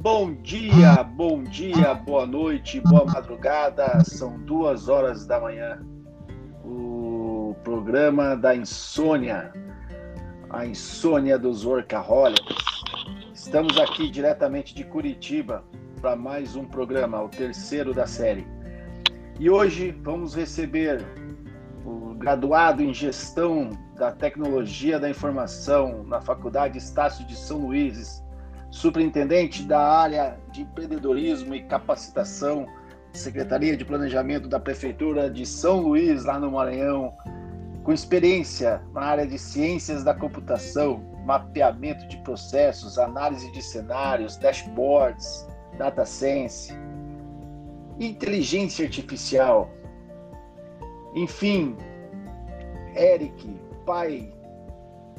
Bom dia, bom dia, boa noite, boa madrugada. São duas horas da manhã. O programa da insônia, a insônia dos workaholics. Estamos aqui diretamente de Curitiba para mais um programa, o terceiro da série. E hoje vamos receber o graduado em gestão da tecnologia da informação na Faculdade Estácio de São Luís, superintendente da área de empreendedorismo e capacitação, Secretaria de Planejamento da Prefeitura de São Luís, lá no Maranhão, com experiência na área de ciências da computação, mapeamento de processos, análise de cenários, dashboards, data science, inteligência artificial. Enfim, Eric, pai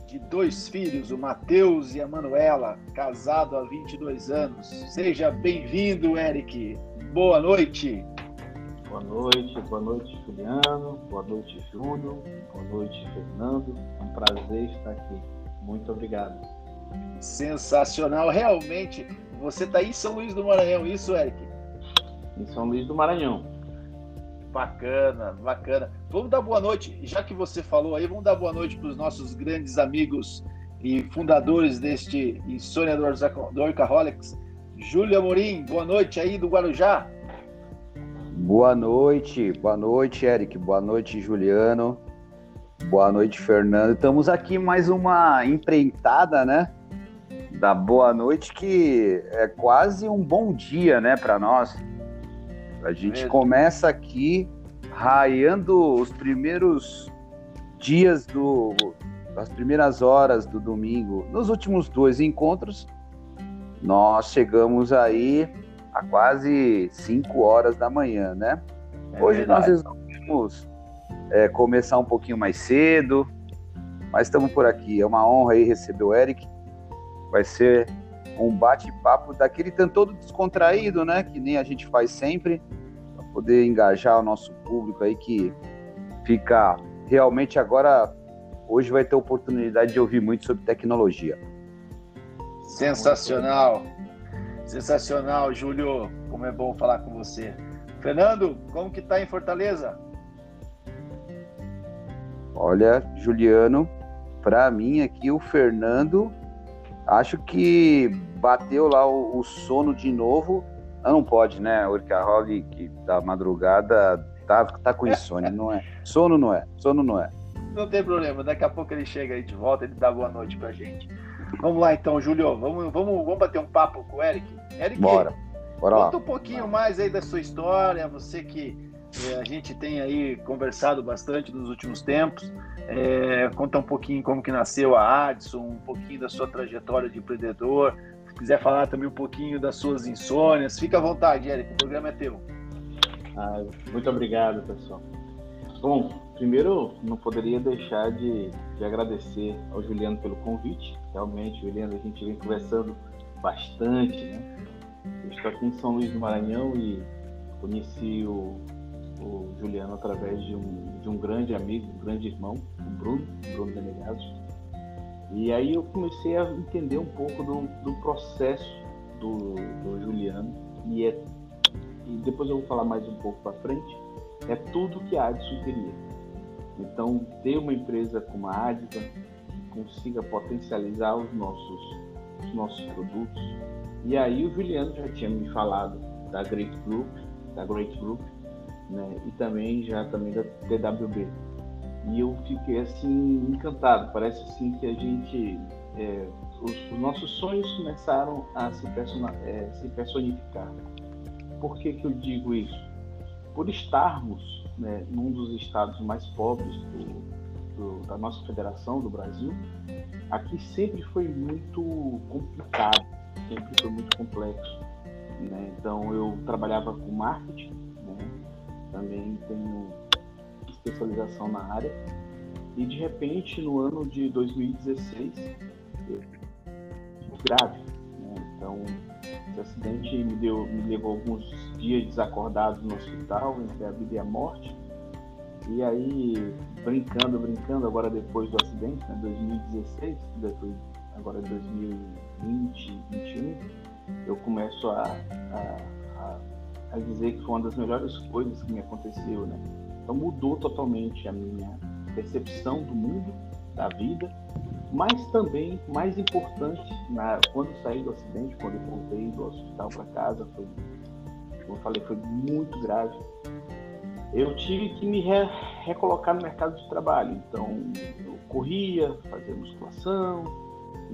de dois filhos, o Matheus e a Manuela, casado há 22 anos. Seja bem-vindo, Eric. Boa noite. Boa noite, boa noite, Juliano. Boa noite, Júlio. Boa noite, Fernando. É um prazer estar aqui. Muito obrigado. Sensacional. Realmente, você está em São Luís do Maranhão, isso, Eric? Em São Luís do Maranhão. Bacana, bacana. Vamos dar boa noite, já que você falou aí, vamos dar boa noite para os nossos grandes amigos e fundadores deste Insônia do Orcaholics. Júlia Amorim, boa noite aí do Guarujá. Boa noite, boa noite, Eric, boa noite, Juliano, boa noite, Fernando. Estamos aqui mais uma empreitada, né? Da boa noite, que é quase um bom dia, né, para nós. A gente começa aqui raiando os primeiros dias do as primeiras horas do domingo. Nos últimos dois encontros, nós chegamos aí a quase 5 horas da manhã, né? É Hoje verdade. nós resolvemos é, começar um pouquinho mais cedo, mas estamos por aqui. É uma honra aí receber o Eric. Vai ser um bate-papo daquele tanto todo descontraído, né? Que nem a gente faz sempre, para poder engajar o nosso público aí que fica realmente agora. Hoje vai ter oportunidade de ouvir muito sobre tecnologia. Sensacional, sensacional, Júlio. Como é bom falar com você. Fernando, como que tá em Fortaleza? Olha, Juliano, para mim aqui o Fernando Acho que bateu lá o, o sono de novo. Não, não pode, né? O Workaholic da madrugada tá, tá com insônia, não é? Sono não é, sono não é. Não tem problema, daqui a pouco ele chega aí de volta, ele dá boa noite pra gente. Vamos lá então, Julio, vamos, vamos, vamos bater um papo com o Eric. Eric, Bora. Bora conta lá. um pouquinho mais aí da sua história, você que é, a gente tem aí conversado bastante nos últimos tempos. É, conta um pouquinho como que nasceu a Adson, um pouquinho da sua trajetória de empreendedor. Se quiser falar também um pouquinho das suas insônias, fica à vontade, Érico, o programa é teu. Ah, muito obrigado, pessoal. Bom, primeiro não poderia deixar de, de agradecer ao Juliano pelo convite. Realmente, Juliano, a gente vem conversando bastante, né? Eu estou aqui em São Luís do Maranhão e conheci o o Juliano através de um, de um grande amigo, um grande irmão, o Bruno, Bruno Denegados. E aí eu comecei a entender um pouco do, do processo do, do Juliano e, é, e depois eu vou falar mais um pouco para frente, é tudo que a Adson queria. Então, ter uma empresa como a Adva que consiga potencializar os nossos, os nossos produtos. E aí o Juliano já tinha me falado da Great Group, da Great Group, né? E também já também da TWB. E eu fiquei assim encantado. Parece assim que a gente é, os, os, nossos sonhos começaram a se, persona, é, se personificar. Por que, que eu digo isso? Por estarmos né, num dos estados mais pobres do, do, da nossa federação, do Brasil, aqui sempre foi muito complicado, sempre foi muito complexo. Né? Então eu trabalhava com marketing, também tenho especialização na área. E de repente, no ano de 2016, eu grave. Né? Então, esse acidente me, deu, me levou alguns dias desacordados no hospital, entre a vida e a morte. E aí, brincando, brincando, agora depois do acidente, né, 2016, depois, agora 2020, 2021, eu começo a, a, a, a dizer que foi uma das melhores coisas que me aconteceu, né? Então mudou totalmente a minha percepção do mundo, da vida, mas também, mais importante, na, quando saí do acidente, quando eu voltei do hospital para casa, foi, como eu falei, foi muito grave. Eu tive que me re, recolocar no mercado de trabalho. Então, eu corria, fazia musculação,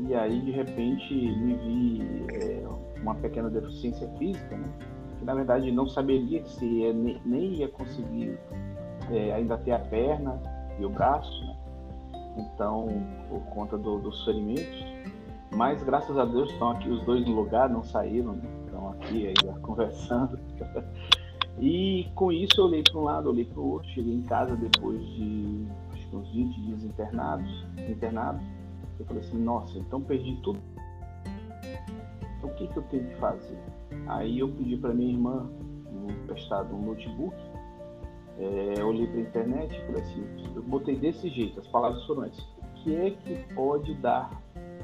e aí, de repente, me vi é, uma pequena deficiência física, né? que na verdade não saberia se nem, nem ia conseguir é, ainda ter a perna e o braço, né? então, por conta do, dos ferimentos. Mas graças a Deus estão aqui os dois no lugar, não saíram, né? estão aqui ainda conversando. e com isso eu olhei para um lado, olhei para o outro, cheguei em casa depois de uns 20 dias internados, internados. Eu falei assim, nossa, então perdi tudo. Então o que, que eu tenho que fazer? Aí eu pedi para minha irmã um emprestado um notebook é, olhei para a internet e falei assim, eu botei desse jeito, as palavras foram essas. O que é que pode dar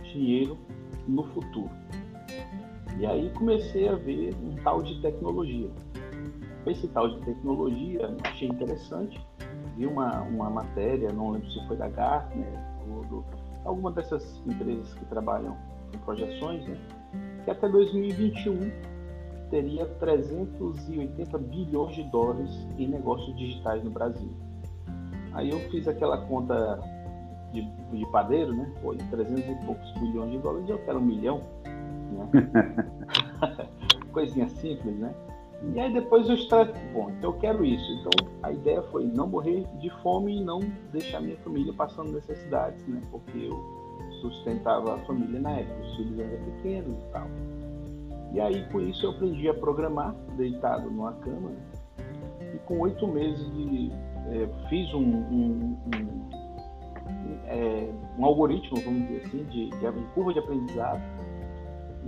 dinheiro no futuro? E aí comecei a ver um tal de tecnologia. Esse tal de tecnologia achei interessante. Vi uma, uma matéria, não lembro se foi da Gartner ou do, alguma dessas empresas que trabalham com projeções, né? que até 2021 teria 380 bilhões de dólares em negócios digitais no Brasil. Aí eu fiz aquela conta de, de padeiro, né? Pô, 300 e poucos bilhões de dólares, eu quero um milhão, né? Coisinha simples, né? E aí depois eu extrato, bom, então eu quero isso. Então a ideia foi não morrer de fome e não deixar minha família passando necessidades, né? Porque eu sustentava a família na época, os filhos eram pequenos e tal. E aí, com isso, eu aprendi a programar, deitado numa cama. E com oito meses de. É, fiz um, um, um, é, um, algoritmo, vamos dizer assim, de, de, curva de aprendizado.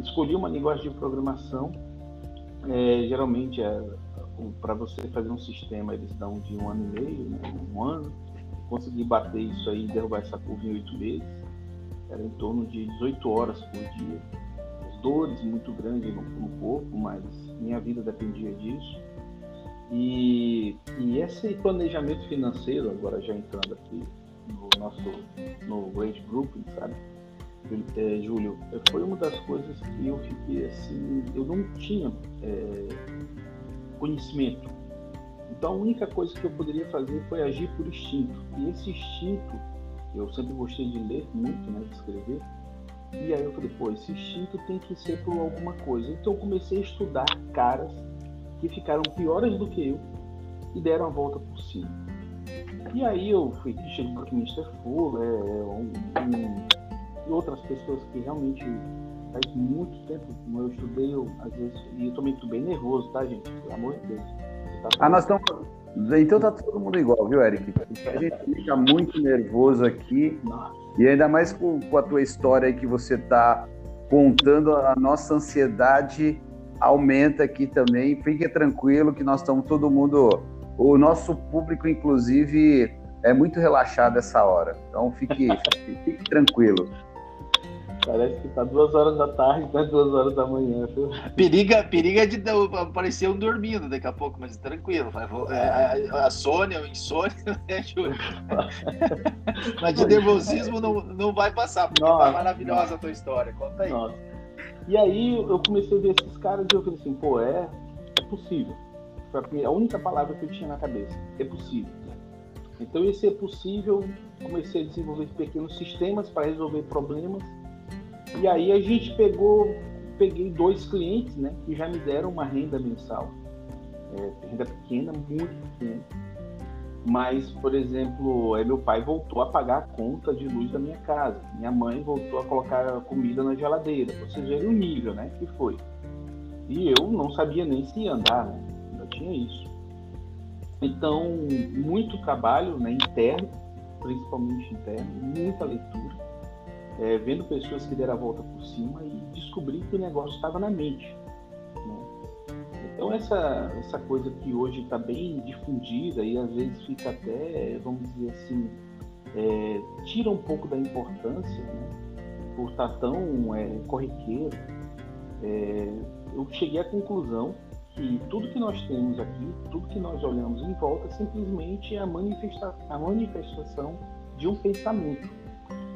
Escolhi uma linguagem de programação. É, geralmente, é, para você fazer um sistema, eles dão de um ano e meio, né? um ano. Consegui bater isso aí, derrubar essa curva em oito meses. Era em torno de 18 horas por dia dores muito grandes no, no corpo, mas minha vida dependia disso. E, e esse planejamento financeiro, agora já entrando aqui no nosso no Rage Group, sabe? É, Júlio, foi uma das coisas que eu fiquei assim, eu não tinha é, conhecimento. Então a única coisa que eu poderia fazer foi agir por instinto. E esse instinto, eu sempre gostei de ler muito, né, de escrever, e aí eu falei, pô, esse instinto tem que ser por alguma coisa. Então eu comecei a estudar caras que ficaram piores do que eu e deram a volta por cima. E aí eu fui Christian Buckminster Fuller, é, um, um, e outras pessoas que realmente faz muito tempo como eu estudei, eu, às vezes, e eu também tô bem nervoso, tá, gente? Pelo amor de Deus. Tá ah, nós estamos. Então tá todo mundo igual, viu, Eric? A gente fica muito nervoso aqui. Nossa. E ainda mais com, com a tua história aí que você está contando, a nossa ansiedade aumenta aqui também. Fique tranquilo que nós estamos todo mundo, o nosso público, inclusive, é muito relaxado essa hora. Então fique, fique, fique tranquilo. Parece que tá duas horas da tarde, é duas horas da manhã. Viu? Periga, periga de aparecer um dormindo daqui a pouco, mas tranquilo. É, a, a Sônia, o insônia, né, Júlio? mas de nervosismo não, não vai passar, porque nossa, tá maravilhosa nossa. a tua história. Conta aí. Nossa. E aí eu comecei a ver esses caras e eu falei assim, pô, é, é possível. Foi a única palavra que eu tinha na cabeça. É possível. Então esse é possível, comecei a desenvolver pequenos sistemas para resolver problemas e aí a gente pegou, peguei dois clientes, né, que já me deram uma renda mensal, é, renda pequena, muito pequena. Mas, por exemplo, aí meu pai voltou a pagar a conta de luz da minha casa, minha mãe voltou a colocar comida na geladeira. Vocês verem o nível, né, que foi. E eu não sabia nem se ia andar, né? ainda tinha isso. Então, muito trabalho né, interno, principalmente interno, muita leitura é, vendo pessoas que deram a volta por cima e descobri que o negócio estava na mente. Né? Então essa, essa coisa que hoje está bem difundida e às vezes fica até, vamos dizer assim, é, tira um pouco da importância, né? por estar tá tão é, corriqueiro, é, eu cheguei à conclusão que tudo que nós temos aqui, tudo que nós olhamos em volta, simplesmente é a, manifesta a manifestação de um pensamento.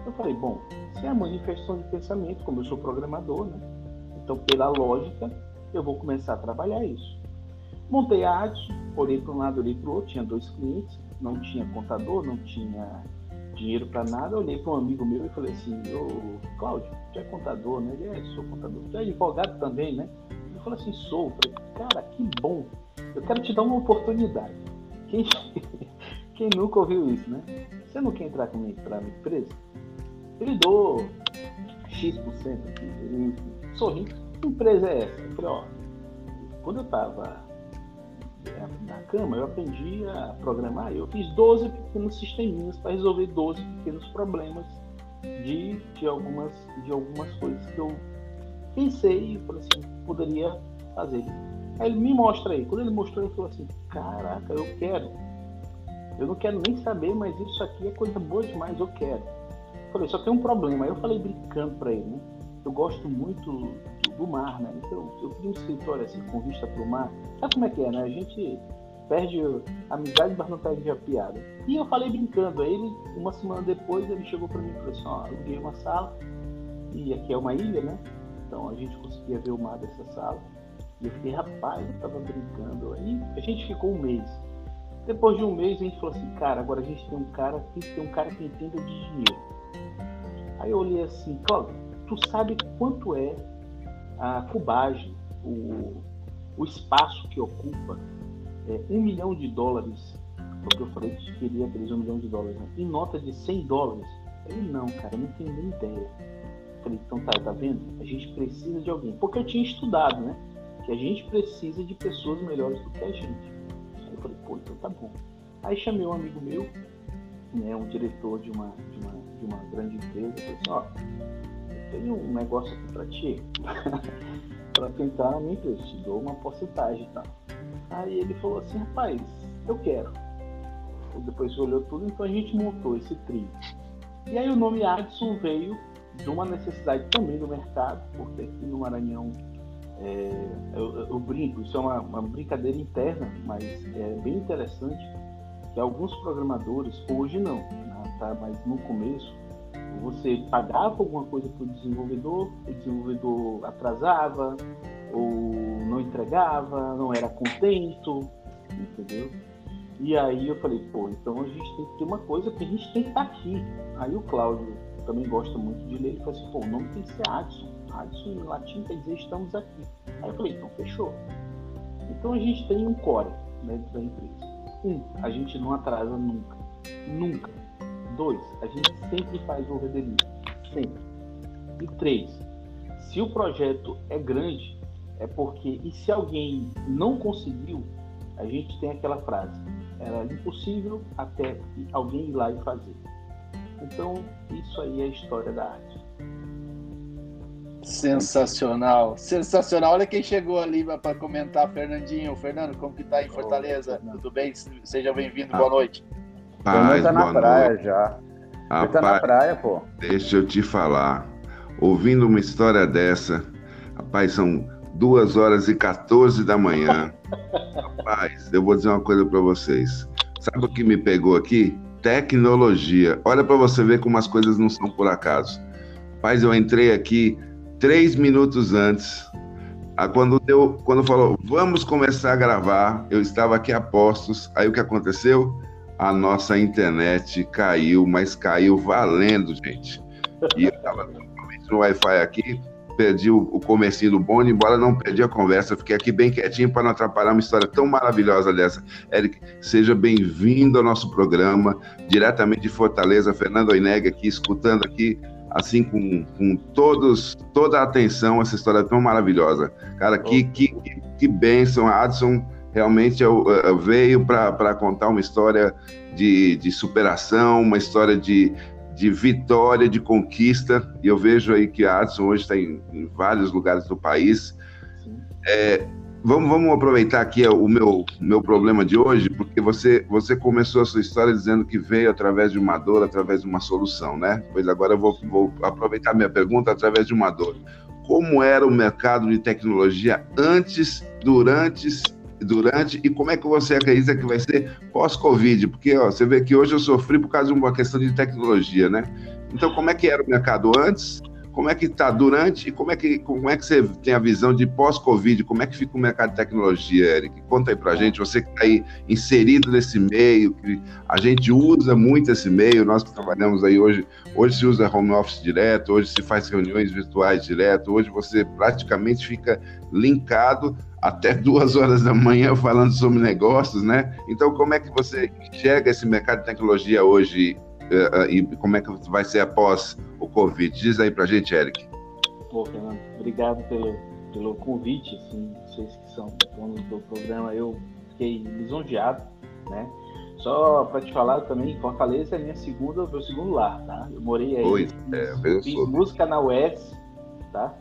Eu falei, bom, se é a manifestação de pensamento, como eu sou programador, né? Então, pela lógica, eu vou começar a trabalhar isso. Montei a Adson, olhei para um lado, olhei para o outro, tinha dois clientes, não tinha contador, não tinha dinheiro para nada. olhei para um amigo meu e falei assim: Ô Cláudio, tu é contador, né? Ele é, sou contador. Tu é advogado também, né? Ele falou assim: sou. Eu falei, cara, que bom. Eu quero te dar uma oportunidade. Quem, quem nunca ouviu isso, né? Você não quer entrar comigo para a minha empresa? Ele dou X% aqui. Ele. Que empresa é essa? Eu falei: ó, quando eu estava na cama, eu aprendi a programar. Eu fiz 12 pequenos sisteminhas para resolver 12 pequenos problemas de, de, algumas, de algumas coisas que eu pensei e falei assim, poderia fazer. Aí ele me mostra aí. Quando ele mostrou, ele falou assim: Caraca, eu quero. Eu não quero nem saber, mas isso aqui é coisa boa demais, eu quero. Falei, só tem um problema. Aí eu falei brincando para ele, né? Eu gosto muito do mar, né? Então, eu queria um escritório assim, com vista para o mar. Sabe como é que é, né? A gente perde a amizade, mas não perde a piada. E eu falei brincando. Aí ele, uma semana depois, ele chegou para mim e falou assim, ó, aluguei uma sala, e aqui é uma ilha, né? Então a gente conseguia ver o mar dessa sala. E eu fiquei, rapaz, eu tava brincando. Aí a gente ficou um mês. Depois de um mês a gente falou assim, cara, agora a gente tem um cara, tem que ter um cara que entenda de dinheiro. Aí eu olhei assim, Cláudio, tu sabe quanto é a cubagem, o, o espaço que ocupa, é, um milhão de dólares, porque eu falei que queria aqueles um milhão de dólares, né? em nota de 100 dólares. Ele, não, cara, não tenho nem ideia. Eu falei, então tá, tá vendo? A gente precisa de alguém. Porque eu tinha estudado, né? Que a gente precisa de pessoas melhores do que a gente. Aí eu falei, pô, então tá bom. Aí chamei um amigo meu, né, um diretor de uma, de uma, de uma grande empresa, falei assim, ó, tem um negócio aqui para ti, para tentar minha empresa, te dou uma porcentagem e tal. Aí ele falou assim, rapaz, eu quero. Depois olhou tudo, então a gente montou esse trio. E aí o nome Adson veio de uma necessidade também do mercado, porque aqui no Maranhão é, eu, eu, brinco, isso é uma, uma, brincadeira interna, mas é bem interessante que alguns programadores, hoje não, né, tá, mas no começo, você pagava alguma coisa para o desenvolvedor, o desenvolvedor atrasava, ou não entregava, não era contento, entendeu? E aí eu falei, pô, então a gente tem que ter uma coisa que a gente tem que estar tá aqui. Aí o Cláudio também gosta muito de ler, ele falou assim, pô, o nome tem que ser Adson. Adson em latim quer dizer estamos aqui. Aí eu falei, então fechou. Então a gente tem um core dentro da empresa. Um, a gente não atrasa nunca. Nunca. Dois, a gente sempre faz o redelivery. Sempre. E três, se o projeto é grande, é porque, e se alguém não conseguiu, a gente tem aquela frase, era impossível até alguém ir lá e fazer. Então, isso aí é a história da arte. Sensacional, sensacional. Olha quem chegou ali para comentar, Fernandinho. Fernando, como que tá em Fortaleza? Tudo bem? Seja bem-vindo, boa noite. Paz, tá na praia noite. já. Rapaz, tá na praia, pô. Deixa eu te falar. Ouvindo uma história dessa, rapaz, são duas horas e 14 da manhã. rapaz, eu vou dizer uma coisa para vocês. Sabe o que me pegou aqui? Tecnologia. Olha para você ver como as coisas não são por acaso. Rapaz, eu entrei aqui três minutos antes. Quando, deu, quando falou, vamos começar a gravar, eu estava aqui a postos. Aí o que aconteceu? a nossa internet caiu, mas caiu valendo, gente. E eu estava no Wi-Fi aqui, perdi o, o comecinho do bonde, embora não perdi a conversa, fiquei aqui bem quietinho para não atrapalhar uma história tão maravilhosa dessa. Eric, seja bem-vindo ao nosso programa, diretamente de Fortaleza, Fernando Oineg aqui, escutando aqui, assim, com, com todos, toda a atenção, essa história tão maravilhosa. Cara, que, que, que, que bênção, Adson realmente eu, eu veio para contar uma história de, de superação, uma história de, de vitória, de conquista. E eu vejo aí que a Adson hoje está em, em, vários lugares do país. É, vamos, vamos aproveitar aqui o meu, meu problema de hoje, porque você, você começou a sua história dizendo que veio através de uma dor, através de uma solução, né? Pois agora eu vou, vou aproveitar minha pergunta através de uma dor. como era o mercado de tecnologia antes, durante, durante e como é que você acredita que vai ser pós-Covid? Porque ó, você vê que hoje eu sofri por causa de uma questão de tecnologia, né? Então, como é que era o mercado antes? Como é que está durante e como é que, como é que você tem a visão de pós-Covid? Como é que fica o mercado de tecnologia, Eric? Conta aí para gente, você que está aí inserido nesse meio, que a gente usa muito esse meio, nós que trabalhamos aí hoje, hoje se usa home office direto, hoje se faz reuniões virtuais direto, hoje você praticamente fica linkado até duas horas da manhã falando sobre negócios, né? Então, como é que você enxerga esse mercado de tecnologia hoje, e como é que vai ser após o Covid? Diz aí pra gente, Eric. Pô, Fernando, obrigado pelo, pelo convite, assim, vocês que são donos do programa, eu fiquei lisonjeado, né? Só para te falar também, Fortaleza é minha segunda, meu segundo lar, tá? Eu morei aí, Oi, é, fiz, fiz música na UES, tá?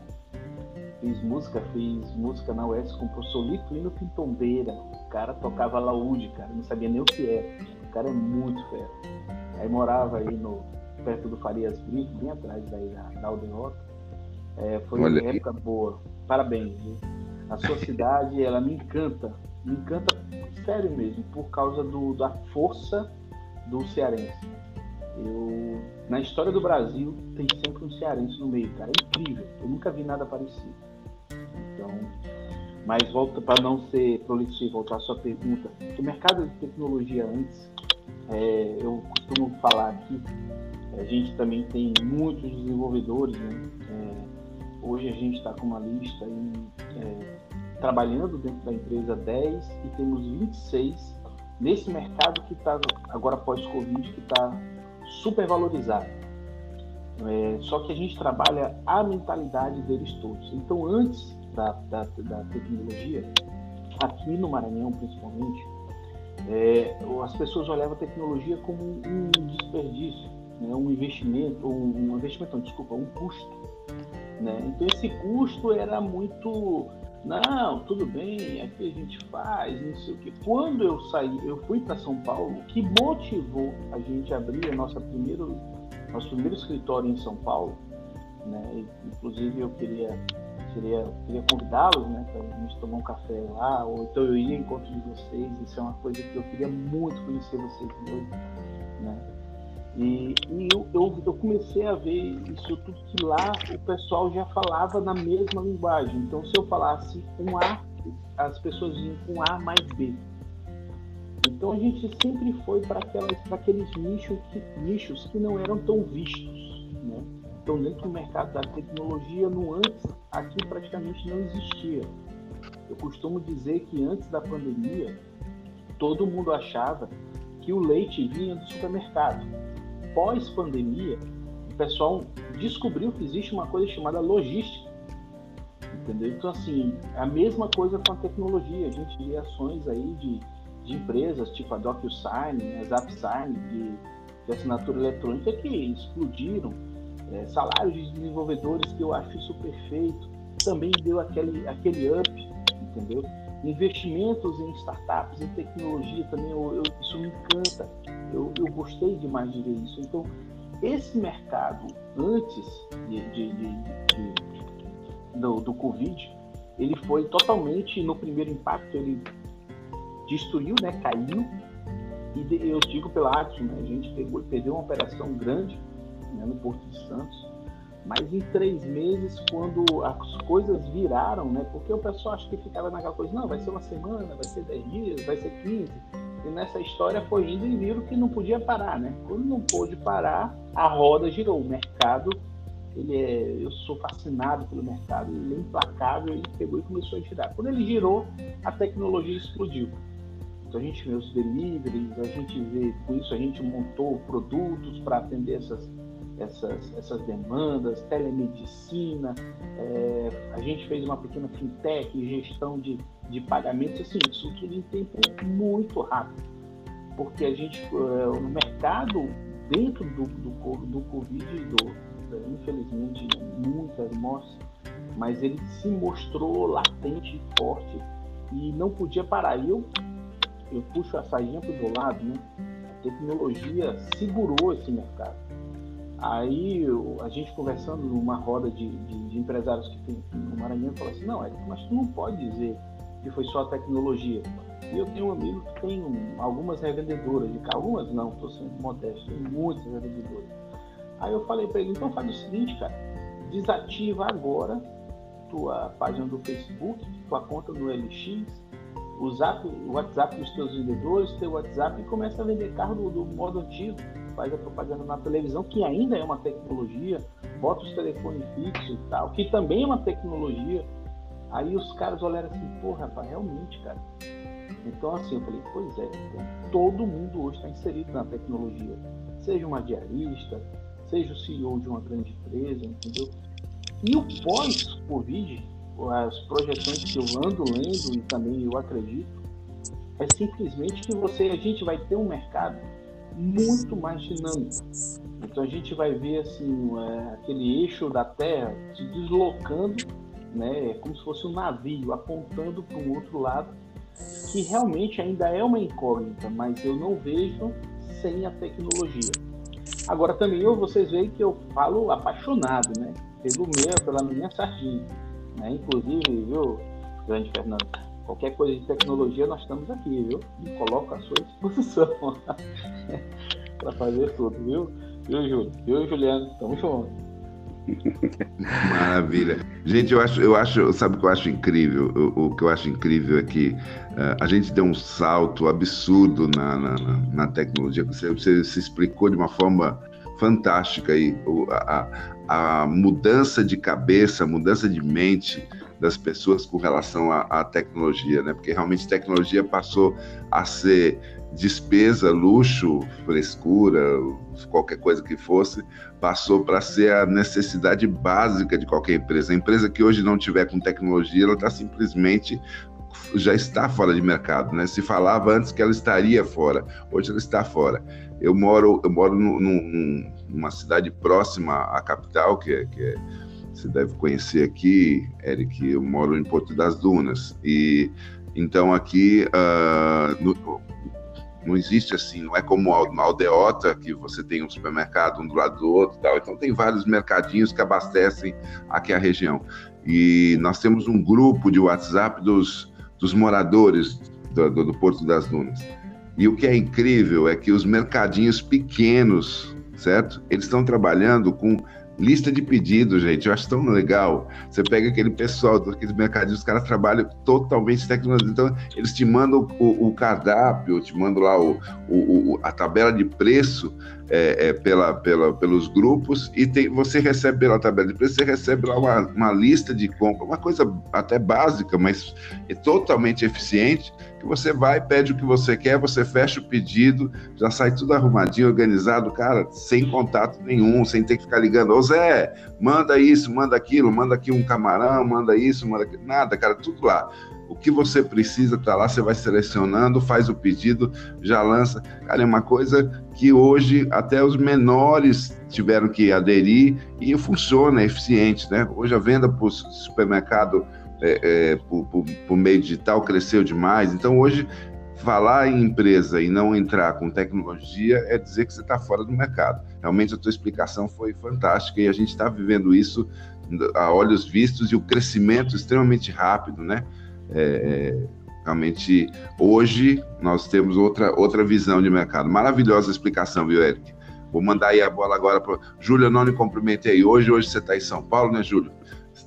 Fiz música, fiz música na UES com o professor Lito Pintombeira. O cara tocava laúde, cara, não sabia nem o que era. O cara é muito fera. Aí morava aí no, perto do Farias Brito, bem atrás daí da, da Aldeota. É, foi Olha uma época aí. boa. Parabéns, viu? A sua cidade, ela me encanta. Me encanta, sério mesmo, por causa do, da força do cearense. Eu, na história do Brasil, tem sempre um cearense no meio, cara. É incrível. Eu nunca vi nada parecido. Então, mas volta para não ser prolixo voltar à sua pergunta. O mercado de tecnologia antes é, eu costumo falar aqui, a gente também tem muitos desenvolvedores, né? É, hoje a gente está com uma lista aí, é, trabalhando dentro da empresa 10 e temos 26 nesse mercado que está, agora pós-Covid, que está super valorizado. É, só que a gente trabalha a mentalidade deles todos. Então, antes da, da, da tecnologia, aqui no Maranhão principalmente, é, as pessoas olhavam a tecnologia como um desperdício, né, um investimento, um, um investimento, não, desculpa, um custo. Né? Então esse custo era muito, não, tudo bem, aqui a gente faz, não sei o que. Quando eu saí, eu fui para São Paulo, que motivou a gente abrir a nossa primeiro, nosso primeiro escritório em São Paulo, né? Inclusive eu queria queria, queria convidá-los, né, para a gente tomar um café lá, ou então eu ia em encontro de vocês, isso é uma coisa que eu queria muito conhecer vocês novo, né. E, e eu, eu, eu, comecei a ver isso tudo que lá o pessoal já falava na mesma linguagem. Então, se eu falasse um A, as pessoas iam com A mais B. Então, a gente sempre foi para aqueles nichos que, nichos que não eram tão vistos. Né? Então, dentro do mercado da tecnologia, no antes, aqui praticamente não existia. Eu costumo dizer que antes da pandemia, todo mundo achava que o leite vinha do supermercado. Pós-pandemia, o pessoal descobriu que existe uma coisa chamada logística. Entendeu? Então, assim, a mesma coisa com a tecnologia. A gente vê ações aí de, de empresas, tipo a DocuSign, a ZapSign, de, de assinatura eletrônica, que explodiram é, salários de desenvolvedores que eu acho isso perfeito, também deu aquele, aquele up, entendeu? Investimentos em startups, em tecnologia também, eu, eu, isso me encanta, eu, eu gostei demais de ver isso. Então, esse mercado, antes de, de, de, do, do Covid, ele foi totalmente, no primeiro impacto, ele destruiu, né, caiu, e eu digo pela arte, né, a gente pegou, perdeu uma operação grande, né, no Porto de Santos. Mas em três meses, quando as coisas viraram, né? Porque o pessoal acha que ficava naquela coisa, não, vai ser uma semana, vai ser dez dias, vai ser quinze. E nessa história foi indo e viram que não podia parar, né? Quando não pôde parar, a roda girou. O mercado, ele é, eu sou fascinado pelo mercado, ele é implacável, ele pegou e começou a girar. Quando ele girou, a tecnologia explodiu. Então a gente vê os deliveries, a gente vê, com isso a gente montou produtos para atender essas essas, essas demandas, telemedicina, é, a gente fez uma pequena fintech, gestão de, de pagamentos, assim, isso tudo em tempo muito rápido, porque a gente, é, no mercado, dentro do, do, do Covid, do, infelizmente, muitas mortes, mas ele se mostrou latente e forte e não podia parar. Eu, eu puxo a sardinha para o lado, né? A tecnologia segurou esse mercado Aí a gente conversando numa roda de, de, de empresários que tem no Maranhão, falou assim, não, Eric, mas tu não pode dizer que foi só a tecnologia. E eu tenho um amigo que tem algumas revendedoras de carro, algumas não, estou sendo modesto, tem muitas revendedoras. Aí eu falei para ele, então faz o seguinte, cara, desativa agora tua página do Facebook, tua conta no LX, o, zap, o WhatsApp dos teus vendedores, teu WhatsApp e começa a vender carro do, do modo antigo, faz a propaganda na televisão, que ainda é uma tecnologia, bota os telefones fixos e tal, que também é uma tecnologia. Aí os caras olharam assim, pô, rapaz, realmente, cara. Então assim, eu falei, pois é, então, todo mundo hoje está inserido na tecnologia. Seja uma diarista, seja o CEO de uma grande empresa, entendeu? E o pós-Covid, as projeções que eu ando lendo e também eu acredito, é simplesmente que você, a gente vai ter um mercado muito mais dinâmico. Então a gente vai ver assim é, aquele eixo da Terra se deslocando, né, como se fosse um navio apontando para um outro lado, que realmente ainda é uma incógnita, mas eu não vejo sem a tecnologia. Agora também eu, vocês veem que eu falo apaixonado, né? Pelo meu, pela minha sardinha. Né? Inclusive, viu, grande Fernando, qualquer coisa de tecnologia nós estamos aqui, viu? E coloco à sua disposição para fazer tudo, viu? Viu, Júlio? Viu, Juliano? Tamo junto. Maravilha. Gente, eu acho, eu acho, sabe o que eu acho incrível? O, o que eu acho incrível é que uh, a gente deu um salto absurdo na, na, na tecnologia. Você, você, se explicou de uma forma fantástica aí. A, a, a mudança de cabeça, a mudança de mente das pessoas com relação à, à tecnologia, né? Porque realmente tecnologia passou a ser despesa, luxo, frescura, qualquer coisa que fosse, passou para ser a necessidade básica de qualquer empresa. A empresa que hoje não tiver com tecnologia, ela está simplesmente já está fora de mercado, né? Se falava antes que ela estaria fora, hoje ela está fora. Eu moro, eu moro num, numa cidade próxima à capital, que é, que é, você deve conhecer aqui, Eric. Eu moro em Porto das Dunas e então aqui uh, no, não existe assim, não é como uma aldeota que você tem um supermercado um do lado do outro, tal. Então tem vários mercadinhos que abastecem aqui a região. E nós temos um grupo de WhatsApp dos, dos moradores do, do, do Porto das Dunas. E o que é incrível é que os mercadinhos pequenos, certo? Eles estão trabalhando com lista de pedidos, gente. Eu acho tão legal. Você pega aquele pessoal daqueles mercadinhos, os caras trabalham totalmente tecnologia. Então, eles te mandam o, o cardápio, te mandam lá o, o, a tabela de preço é, é, pela, pela, pelos grupos e tem, você recebe pela tabela de preço, você recebe lá uma, uma lista de compra, uma coisa até básica, mas é totalmente eficiente, que você vai, pede o que você quer, você fecha o pedido, já sai tudo arrumadinho, organizado, cara, sem contato nenhum, sem ter que ficar ligando, ô Zé, manda isso, manda aquilo, manda aqui um camarão, manda isso, manda aquilo, nada, cara, tudo lá. O que você precisa tá lá, você vai selecionando, faz o pedido, já lança. Cara, é uma coisa que hoje até os menores tiveram que aderir e funciona, é eficiente, né? Hoje a venda o supermercado é, é, por, por, por meio digital cresceu demais. Então hoje falar em empresa e não entrar com tecnologia é dizer que você está fora do mercado. Realmente a tua explicação foi fantástica e a gente está vivendo isso a olhos vistos e o crescimento extremamente rápido, né? É, é, realmente, hoje nós temos outra, outra visão de mercado. Maravilhosa explicação, viu, Eric? Vou mandar aí a bola agora para. Júlio, eu não me cumprimentei hoje. Hoje você está em São Paulo, né, Júlio?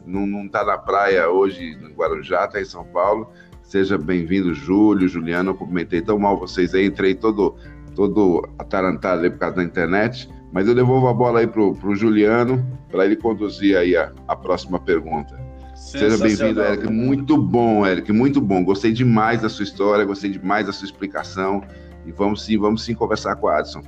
Não está na praia hoje, no Guarujá, está em São Paulo. Seja bem-vindo, Júlio, Juliano. Eu cumprimentei tão mal vocês aí, entrei todo, todo atarantado aí por causa da internet. Mas eu devolvo a bola aí para o Juliano, para ele conduzir aí a, a próxima pergunta. Seja bem-vindo, Eric. Muito bom, Eric, muito bom. Gostei demais da sua história, gostei demais da sua explicação. E vamos sim, vamos sim conversar com a Adson.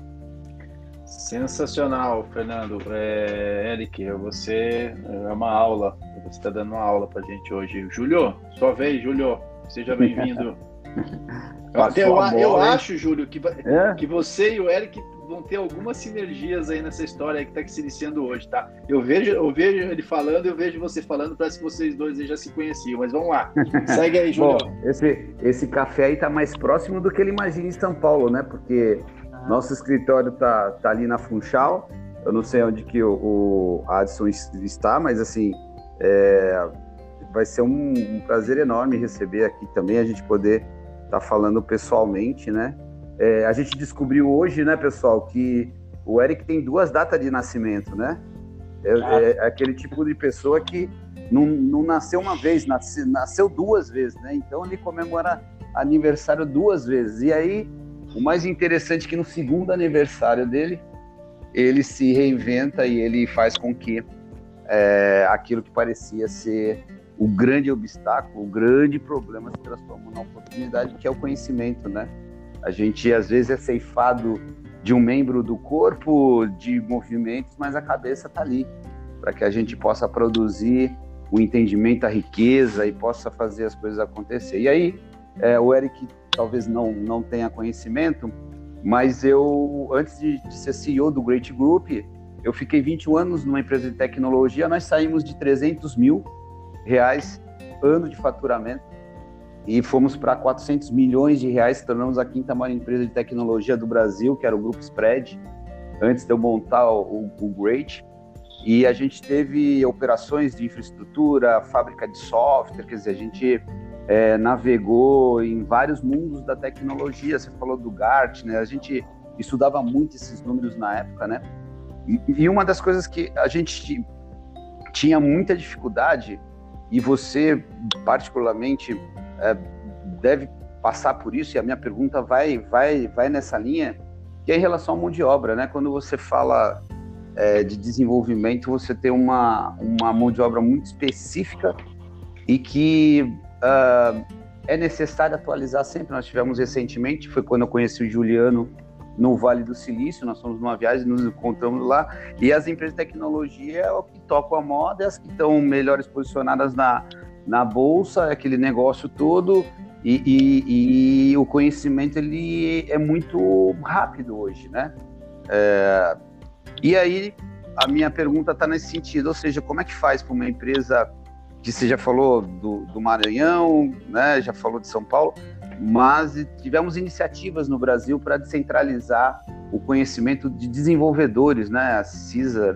Sensacional, Fernando. É, Eric, você é uma aula. Você está dando uma aula para gente hoje. Júlio, sua vez, Júlio. Seja bem-vindo. eu, eu, eu acho, Júlio, que, é? que você e o Eric vão ter algumas sinergias aí nessa história que está se iniciando hoje, tá? Eu vejo, eu vejo ele falando, eu vejo você falando, parece que vocês dois já se conheciam, mas vamos lá. Segue aí, Júlio. Bom, esse, esse café aí tá mais próximo do que ele imagina em São Paulo, né? Porque ah. nosso escritório tá, tá ali na Funchal Eu não sei onde que o, o Adson está, mas assim, é, vai ser um, um, prazer enorme receber aqui também, a gente poder estar tá falando pessoalmente, né? É, a gente descobriu hoje, né, pessoal, que o Eric tem duas datas de nascimento, né? É, é, é aquele tipo de pessoa que não, não nasceu uma vez, nasce, nasceu duas vezes, né? Então ele comemora aniversário duas vezes. E aí, o mais interessante é que no segundo aniversário dele, ele se reinventa e ele faz com que é, aquilo que parecia ser o grande obstáculo, o grande problema se transforma numa oportunidade, que é o conhecimento, né? A gente às vezes é ceifado de um membro do corpo, de movimentos, mas a cabeça está ali para que a gente possa produzir o entendimento, a riqueza e possa fazer as coisas acontecer. E aí, é, o Eric talvez não, não tenha conhecimento, mas eu, antes de, de ser CEO do Great Group, eu fiquei 21 anos numa empresa de tecnologia, nós saímos de 300 mil reais ano de faturamento e fomos para 400 milhões de reais, tornamos a quinta maior empresa de tecnologia do Brasil, que era o Grupo Spread, antes de eu montar o, o Great. E a gente teve operações de infraestrutura, fábrica de software, quer dizer, a gente é, navegou em vários mundos da tecnologia. Você falou do Gart, né? A gente estudava muito esses números na época, né? E, e uma das coisas que a gente tinha muita dificuldade, e você, particularmente, é, deve passar por isso, e a minha pergunta vai, vai, vai nessa linha, que é em relação à mão de obra, né? Quando você fala é, de desenvolvimento, você tem uma, uma mão de obra muito específica e que uh, é necessário atualizar sempre. Nós tivemos recentemente, foi quando eu conheci o Juliano no Vale do Silício, nós fomos numa viagem, nos encontramos lá, e as empresas de tecnologia é o que tocam a moda, as que estão melhores posicionadas na, na bolsa, é aquele negócio todo, e, e, e, o conhecimento ele é muito rápido hoje, né? É, e aí, a minha pergunta está nesse sentido, ou seja, como é que faz para uma empresa que você já falou do, do Maranhão, né, já falou de São Paulo, mas tivemos iniciativas no Brasil para descentralizar o conhecimento de desenvolvedores, né, a CISAR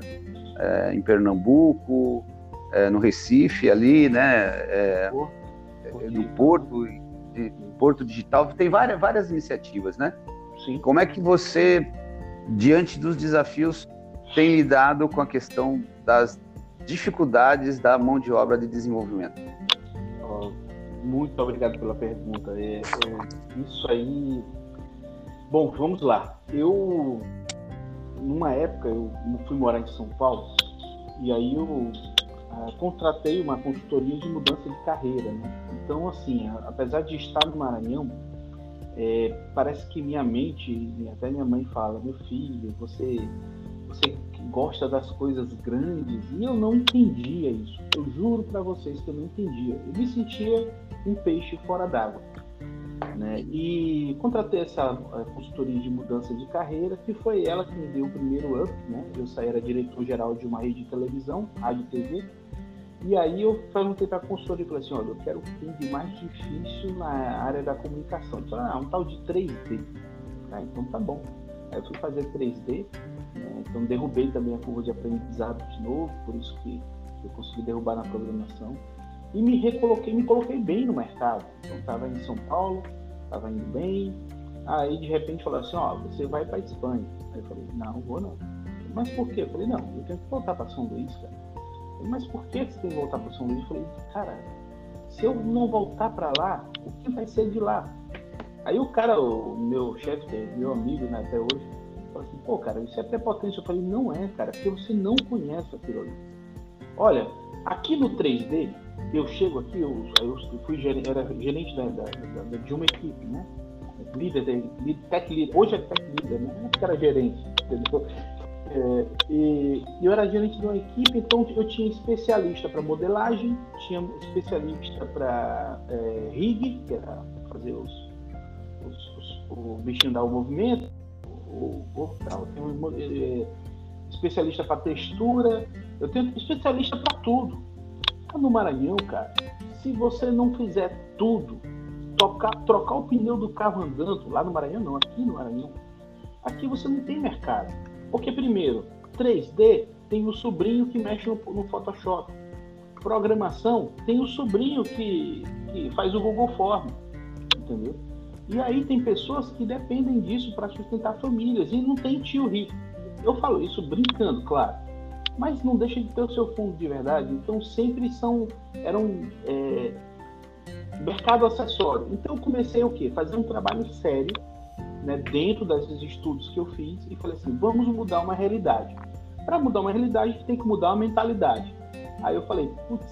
é, em Pernambuco, é, no Recife ali, né, é, no Porto, Porto Digital, tem várias, várias iniciativas, né? Sim. Como é que você, diante dos desafios, tem lidado com a questão das dificuldades da mão de obra de desenvolvimento? muito obrigado pela pergunta. É, é, isso aí. Bom, vamos lá. Eu, numa época, eu fui morar em São Paulo e aí eu ah, contratei uma consultoria de mudança de carreira. Né? Então, assim, apesar de estar no Maranhão, é, parece que minha mente, até minha mãe fala, meu filho, você, você gosta das coisas grandes e eu não entendia isso. Eu juro para vocês que eu não entendia. Eu me sentia um peixe fora d'água. Né? E contratei essa consultoria de mudança de carreira, que foi ela que me deu o primeiro up. Né? Eu saí, era diretor-geral de uma rede de televisão, rádio TV. E aí eu perguntei para a consultoria e falei assim, olha, eu quero o que de mais difícil na área da comunicação. Falei, ah, um tal de 3D. Ah, então tá bom. Aí eu fui fazer 3D, né? então derrubei também a curva de aprendizado de novo, por isso que eu consegui derrubar na programação. E me recoloquei, me coloquei bem no mercado. Então estava em São Paulo, estava indo bem. Aí de repente falou assim, ó, você vai para Espanha. Aí eu falei, não, vou não. Mas por quê? Eu falei, não, eu tenho que voltar para São Luís, cara. Mas por que você tem que voltar para São Luís? Eu falei, cara, se eu não voltar para lá, o que vai ser de lá? Aí o cara, o meu chefe, é meu amigo né, até hoje, falou assim, pô, cara, isso é prepotência. Eu falei, não é, cara, porque você não conhece aquilo ali. Olha, aqui no 3D, eu chego aqui, eu, eu fui gerente, era gerente da, da, da, de uma equipe, né? Líder, de, tech leader, hoje é tech leader, né? Não era gerente, entendeu? É, e eu era gerente de uma equipe, então eu tinha especialista para modelagem, tinha especialista para é, rig, que era fazer os, os, os, o bichinho dar o movimento, o corpo tem um, é, especialista para textura, eu tenho especialista para tudo no Maranhão, cara, se você não fizer tudo, tocar, trocar o pneu do carro andando, lá no Maranhão não, aqui no Maranhão, aqui você não tem mercado. Porque, primeiro, 3D, tem o sobrinho que mexe no, no Photoshop. Programação, tem o sobrinho que, que faz o Google Form. Entendeu? E aí tem pessoas que dependem disso para sustentar famílias e não tem tio rico. Eu falo isso brincando, claro, mas não deixa de ter o seu fundo de verdade. Então sempre são eram é, mercado acessório. Então eu comecei o quê? Fazer um trabalho sério, né, dentro desses estudos que eu fiz e falei assim, vamos mudar uma realidade. Para mudar uma realidade, a gente tem que mudar uma mentalidade. Aí eu falei, putz,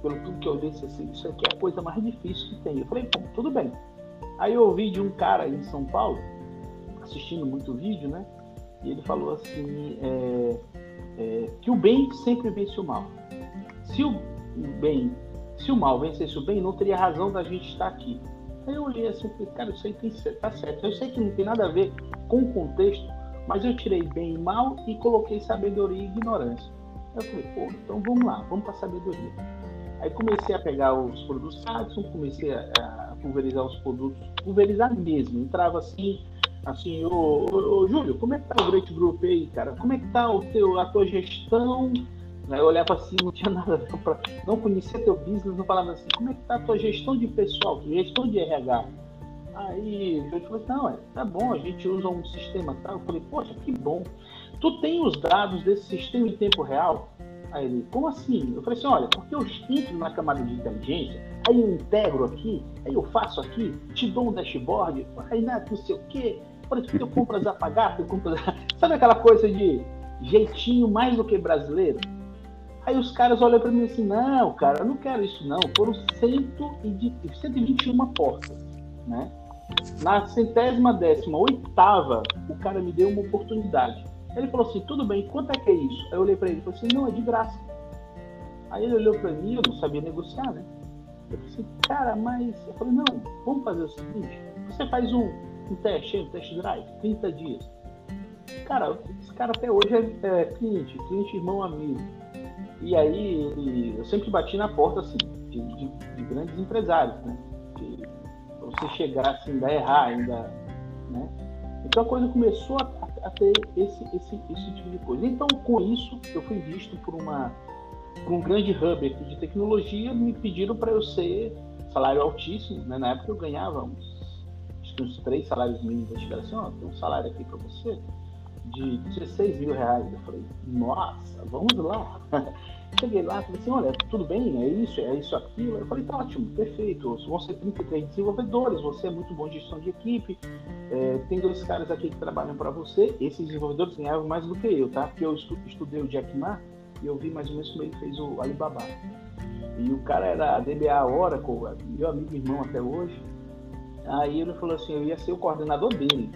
pelo tudo que eu disse assim, isso aqui é a coisa mais difícil que tem. Eu falei, bom, tudo bem. Aí eu ouvi de um cara em São Paulo, assistindo muito vídeo, né? E ele falou assim, é, é, que o bem sempre vence o mal. Se o bem, se o mal vencesse o bem, não teria razão da gente estar aqui. Aí eu olhei assim, falei, cara, isso aí tem, tá certo. Eu sei que não tem nada a ver com o contexto, mas eu tirei bem e mal e coloquei sabedoria e ignorância. Eu falei, pô, então vamos lá, vamos para sabedoria. Aí comecei a pegar os produtos Sadson, comecei a, a, pulverizar os produtos, pulverizar mesmo. Entrava assim, assim, ô, ô, ô, Júlio, como é que tá o Great Group aí, cara? Como é que tá o teu, a tua gestão? Eu olhava assim, não tinha nada, pra, não conhecia teu business, não falava assim, como é que tá a tua gestão de pessoal, gestão de RH? Aí Júlio falou assim, não, é, tá bom, a gente usa um sistema tal. Eu falei, poxa, que bom. Tu tem os dados desse sistema em tempo real? Aí ele, como assim? Eu falei assim, olha, porque eu entro na camada de inteligência, aí eu integro aqui, aí eu faço aqui, te dou um dashboard, aí né, não sei o quê, por exemplo, eu compro as apagadas, eu compro... Sabe aquela coisa de jeitinho mais do que brasileiro? Aí os caras olham para mim assim, não, cara, eu não quero isso não. Foram 121 portas, né? Na centésima décima oitava, o cara me deu uma oportunidade. Ele falou assim, tudo bem, quanto é que é isso? Aí eu olhei para ele e falei assim, não, é de graça. Aí ele olhou para mim, eu não sabia negociar, né? Eu falei assim, cara, mas... Eu falei, não, vamos fazer o seguinte, você faz um, um teste, um test drive, 30 dias. Cara, esse cara até hoje é, é cliente, cliente irmão amigo. E aí ele, eu sempre bati na porta assim, de, de, de grandes empresários, né? De, você chegar assim, ainda errar, ainda. Né? Então a coisa começou a, a ter esse, esse, esse tipo de coisa. Então, com isso, eu fui visto por uma um grande hub aqui de tecnologia, me pediram para eu ser salário altíssimo. Né? Na época eu ganhava uns uns três salários mínimos. Eles assim, ó, tem um salário aqui para você de 16 mil reais. Eu falei, nossa, vamos lá. Cheguei lá, falei assim, olha, tudo bem, é isso, é isso, aquilo. Eu falei, tá ótimo, perfeito. Vão ser 33 desenvolvedores, você é muito bom de gestão de equipe. É, tem dois caras aqui que trabalham para você. Esses desenvolvedores ganhavam mais do que eu, tá? Porque eu estudei o Jack Ma e eu vi mais ou menos como ele fez o Alibaba. E o cara era DBA Oracle, meu amigo irmão até hoje. Aí ele falou assim, eu ia ser o coordenador dele.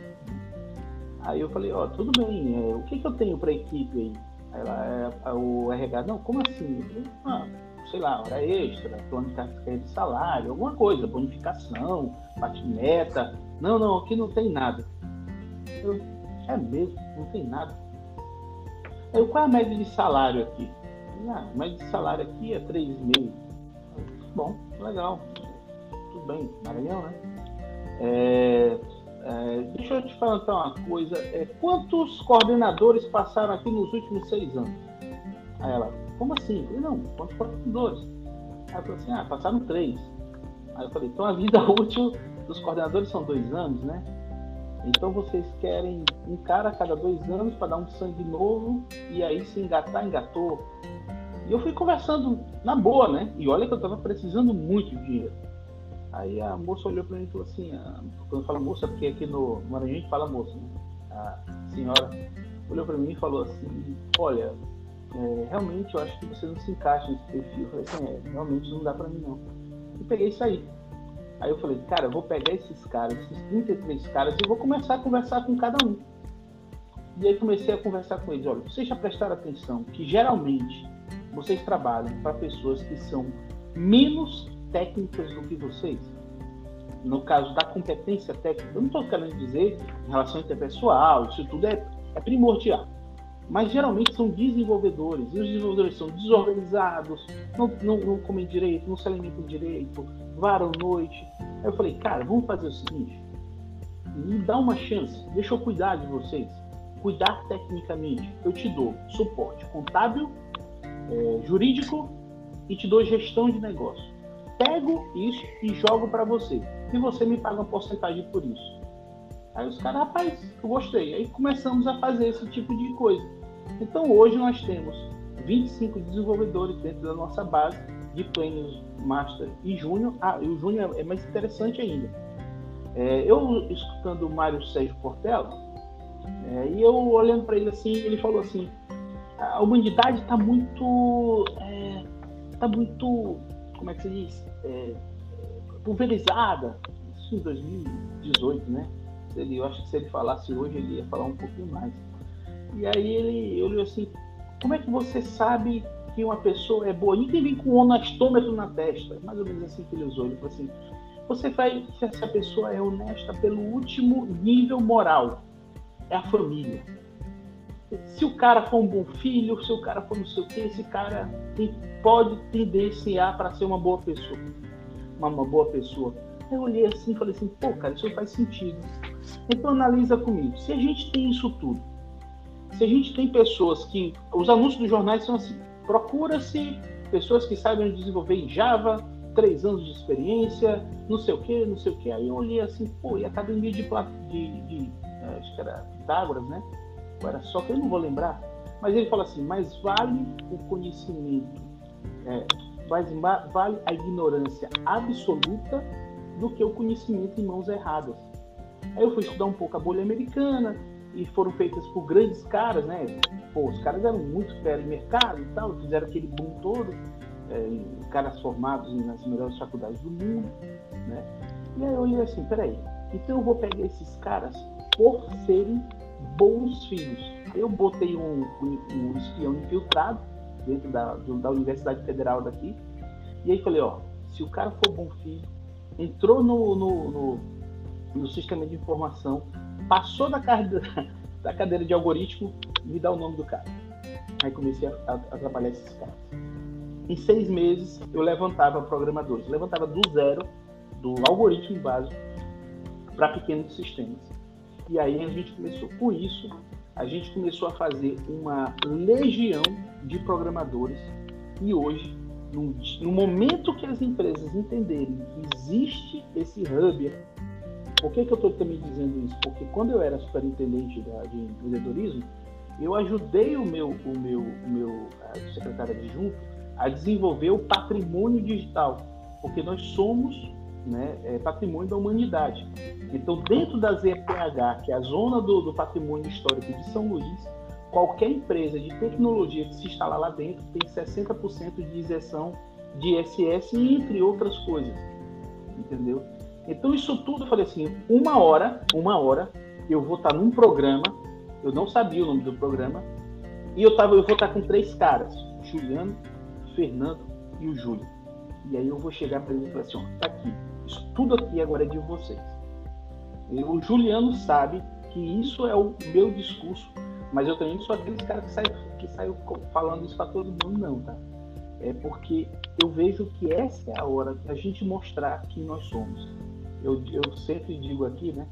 Aí eu falei, ó, oh, tudo bem, é, o que, que eu tenho para equipe aí? Ela, é, o RH, não, como assim? Ah, sei lá, hora extra, plano de salário, alguma coisa, bonificação, parte meta. Não, não, aqui não tem nada. Eu, é mesmo, não tem nada. Eu, qual é a média de salário aqui? Ah, a média de salário aqui é 3,5. Bom, legal. Tudo bem, Maranhão, né? É, é, deixa eu te perguntar uma coisa. É, quantos coordenadores passaram aqui nos últimos seis anos? Aí ela, como assim? Eu falei, não, quantos coordenadores? Aí ela falou assim, ah, passaram três. Aí eu falei, então a vida útil dos coordenadores são dois anos, né? Então vocês querem um cara a cada dois anos para dar um sangue novo e aí se engatar, engatou. E eu fui conversando na boa, né? E olha que eu estava precisando muito de dinheiro. Aí a moça olhou para mim e falou assim, a, quando fala moça, porque aqui no Maranhão a gente fala moça, né? A senhora olhou para mim e falou assim, olha, é, realmente eu acho que você não se encaixa nesse perfil. Eu falei assim, é, realmente não dá para mim não. E peguei isso aí. Aí eu falei, cara, eu vou pegar esses caras, esses 33 caras, e vou começar a conversar com cada um. E aí comecei a conversar com eles, olha, vocês já prestaram atenção que geralmente vocês trabalham para pessoas que são menos técnicas do que vocês. No caso da competência técnica, eu não estou querendo dizer em relação interpessoal, isso tudo é, é primordial. Mas geralmente são desenvolvedores, e os desenvolvedores são desorganizados, não, não, não comem direito, não se alimentam direito, varam noite. Aí eu falei, cara, vamos fazer o seguinte, me dá uma chance, deixa eu cuidar de vocês. cuidar tecnicamente, eu te dou suporte contábil, é, jurídico e te dou gestão de negócio. Pego isso e jogo para você. E você me paga uma porcentagem por isso. Aí os caras, rapaz, eu gostei. Aí começamos a fazer esse tipo de coisa. Então hoje nós temos 25 desenvolvedores dentro da nossa base de planos Master e Júnior. Ah, e o Júnior é mais interessante ainda. É, eu escutando o Mário Sérgio Portela, é, e eu olhando para ele assim, ele falou assim: a humanidade está muito. é, muito. como é que se diz? É, pulverizada. Isso em 2018, né? Ele, eu acho que se ele falasse hoje, ele ia falar um pouquinho mais. E aí ele olhou assim: como é que você sabe que uma pessoa é boa? Ninguém vem com um honestômetro na testa. Mais ou menos assim que ele usou. Ele falou assim: você vai se essa pessoa é honesta pelo último nível moral. É a família. Se o cara for um bom filho, se o cara for não sei o quê, esse cara pode tendenciar para ser uma boa pessoa. Uma, uma boa pessoa. Eu olhei assim e falei assim, pô, cara, isso faz sentido. Então analisa comigo. Se a gente tem isso tudo, se a gente tem pessoas que. Os anúncios dos jornais são assim: procura-se pessoas que saibam desenvolver em Java, três anos de experiência, não sei o que, não sei o que. Aí eu olhei assim, pô, e a academia de, de, de é, acho que era Pitágoras, né? Era só que eu não vou lembrar. Mas ele fala assim, mas vale o conhecimento, é, vale a ignorância absoluta do que o conhecimento em mãos erradas. Aí eu fui estudar um pouco a bolha americana, e foram feitas por grandes caras, né? Pô, os caras eram muito fera em mercado e tal, fizeram aquele boom todo, é, caras formados nas melhores faculdades do mundo, né? E aí eu olhei assim, peraí, então eu vou pegar esses caras por serem bons filhos. Eu botei um, um, um espião infiltrado dentro da, da Universidade Federal daqui, e aí falei, ó, se o cara for bom filho, entrou no, no, no, no sistema de informação, passou da, cadeira, da cadeira de algoritmo, me dá o nome do cara. Aí comecei a, a, a trabalhar esses caras. Em seis meses, eu levantava programadores. Eu levantava do zero, do algoritmo básico, para pequenos sistemas. E aí a gente começou. Com isso, a gente começou a fazer uma legião de programadores. E hoje, no, no momento que as empresas entenderem que existe esse hub por que, que eu estou também dizendo isso? Porque quando eu era superintendente da, de empreendedorismo, eu ajudei o meu, o meu, o meu secretário adjunto a desenvolver o patrimônio digital, porque nós somos né, é, patrimônio da humanidade. Então, dentro da ZPH, que é a zona do, do patrimônio histórico de São Luís, qualquer empresa de tecnologia que se instalar lá dentro tem 60% de isenção de ISS, entre outras coisas. Entendeu? Então isso tudo eu falei assim, uma hora, uma hora, eu vou estar num programa, eu não sabia o nome do programa, e eu, tava, eu vou estar com três caras, o Juliano, o Fernando e o Júlio. E aí eu vou chegar para eles e falar assim, ó, tá aqui, tudo aqui agora é de vocês. E o Juliano sabe que isso é o meu discurso, mas eu também não sou aqueles caras que saem que falando isso para todo mundo, não, tá? É porque eu vejo que essa é a hora da gente mostrar quem nós somos eu, eu sempre digo aqui, né,